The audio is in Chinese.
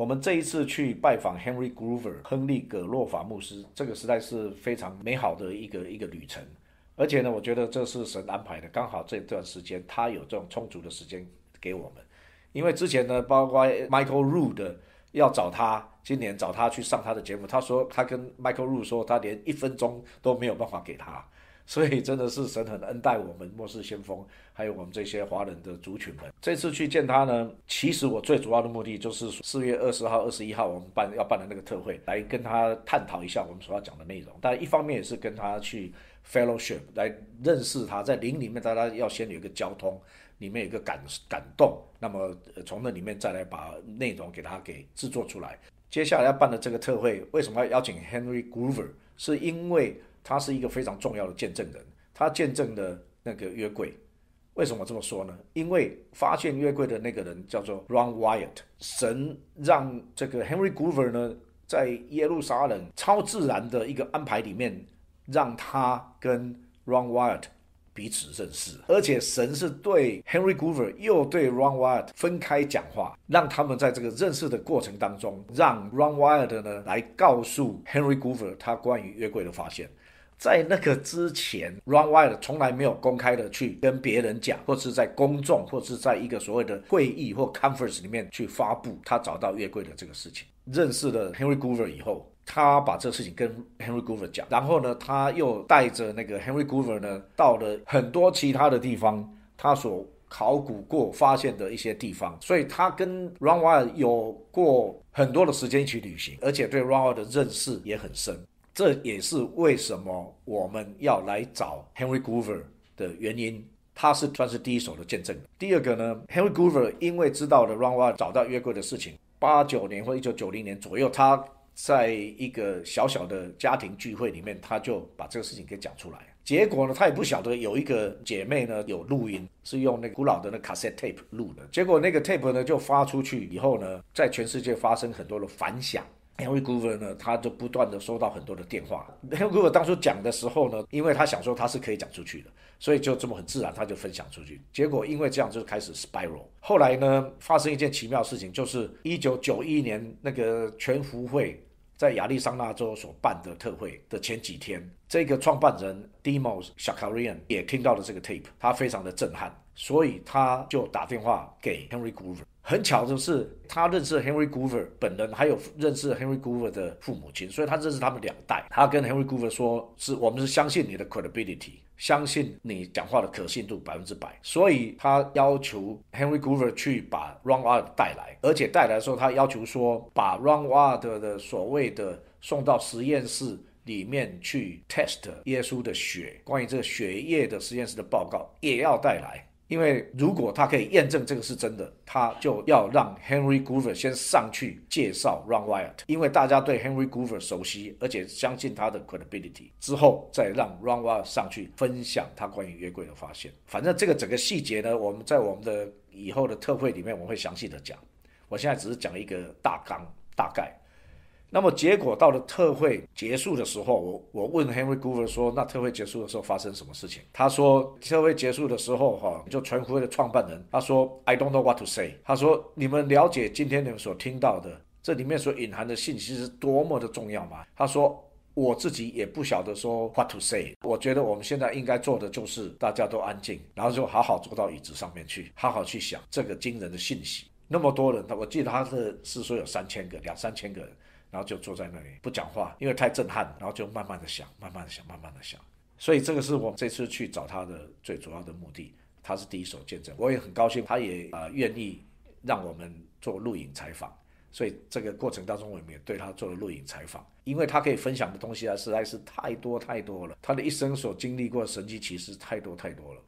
我们这一次去拜访 Henry Grover，亨利·葛洛法牧师，这个实在是非常美好的一个一个旅程。而且呢，我觉得这是神安排的，刚好这段时间他有这种充足的时间给我们。因为之前呢，包括 Michael Rood 要找他，今年找他去上他的节目，他说他跟 Michael Rood 说，他连一分钟都没有办法给他。所以真的是神很恩待我们末世先锋，还有我们这些华人的族群们。这次去见他呢，其实我最主要的目的就是四月二十号、二十一号我们办要办的那个特会，来跟他探讨一下我们所要讲的内容。但一方面也是跟他去 fellowship 来认识他，在灵里面大家要先有一个交通，里面有一个感感动，那么从那里面再来把内容给他给制作出来。接下来要办的这个特会，为什么要邀请 Henry Groover？是因为他是一个非常重要的见证人，他见证了那个约柜。为什么这么说呢？因为发现约柜的那个人叫做 Ron Wyatt，神让这个 Henry Groover 呢，在耶路撒冷超自然的一个安排里面，让他跟 Ron Wyatt 彼此认识，而且神是对 Henry Groover 又对 Ron Wyatt 分开讲话，让他们在这个认识的过程当中，让 Ron Wyatt 呢来告诉 Henry Groover 他关于约柜的发现。在那个之前，Run Wild 从来没有公开的去跟别人讲，或是在公众，或是在一个所谓的会议或 conference 里面去发布他找到月桂的这个事情。认识了 Henry goover 以后，他把这事情跟 Henry goover 讲，然后呢，他又带着那个 Henry goover 呢，到了很多其他的地方，他所考古过发现的一些地方，所以他跟 Run Wild 有过很多的时间一起旅行，而且对 Run Wild 的认识也很深。这也是为什么我们要来找 Henry grover 的原因，他是算是第一手的见证。第二个呢，Henry grover 因为知道了 Ron w a 找到约柜的事情，八九年或一九九零年左右，他在一个小小的家庭聚会里面，他就把这个事情给讲出来。结果呢，他也不晓得有一个姐妹呢有录音，是用那个古老的那 cassette tape 录的。结果那个 tape 呢就发出去以后呢，在全世界发生很多的反响。Henry Groover 呢，他就不断的收到很多的电话。Henry Groover 当初讲的时候呢，因为他想说他是可以讲出去的，所以就这么很自然他就分享出去。结果因为这样就开始 spiral。后来呢，发生一件奇妙事情，就是一九九一年那个全福会在亚利桑那州所办的特会的前几天，这个创办人 Demos Shakarian 也听到了这个 tape，他非常的震撼，所以他就打电话给 Henry Groover。很巧的是，他认识 Henry Groover 本人，还有认识 Henry Groover 的父母亲，所以他认识他们两代。他跟 Henry Groover 说：“是我们是相信你的 credibility，相信你讲话的可信度百分之百。”所以他要求 Henry Groover 去把 Ron Wyatt 带来，而且带来的时候，他要求说把 Ron Wyatt 的所谓的送到实验室里面去 test 耶稣的血，关于这个血液的实验室的报告也要带来。因为如果他可以验证这个是真的，他就要让 Henry Grover 先上去介绍 Ron Wyatt，因为大家对 Henry Groover 熟悉，而且相信他的 credibility，之后再让 Ron Wyatt 上去分享他关于约柜的发现。反正这个整个细节呢，我们在我们的以后的特会里面，我会详细的讲。我现在只是讲一个大纲，大概。那么结果到了特会结束的时候，我我问 Henry Groover 说：“那特会结束的时候发生什么事情？”他说：“特会结束的时候，哈，就全福会的创办人他说：‘I don't know what to say。’他说：‘你们了解今天你们所听到的这里面所隐含的信息是多么的重要吗？’他说：‘我自己也不晓得说 what to say。’我觉得我们现在应该做的就是大家都安静，然后就好好坐到椅子上面去，好好去想这个惊人的信息。那么多人，他我记得他是是说有三千个，两三千个人。”然后就坐在那里不讲话，因为太震撼。然后就慢慢的想，慢慢的想，慢慢的想。所以这个是我这次去找他的最主要的目的。他是第一手见证，我也很高兴，他也呃愿意让我们做录影采访。所以这个过程当中，我们也对他做了录影采访，因为他可以分享的东西啊实在是太多太多了。他的一生所经历过神迹奇事太多太多了。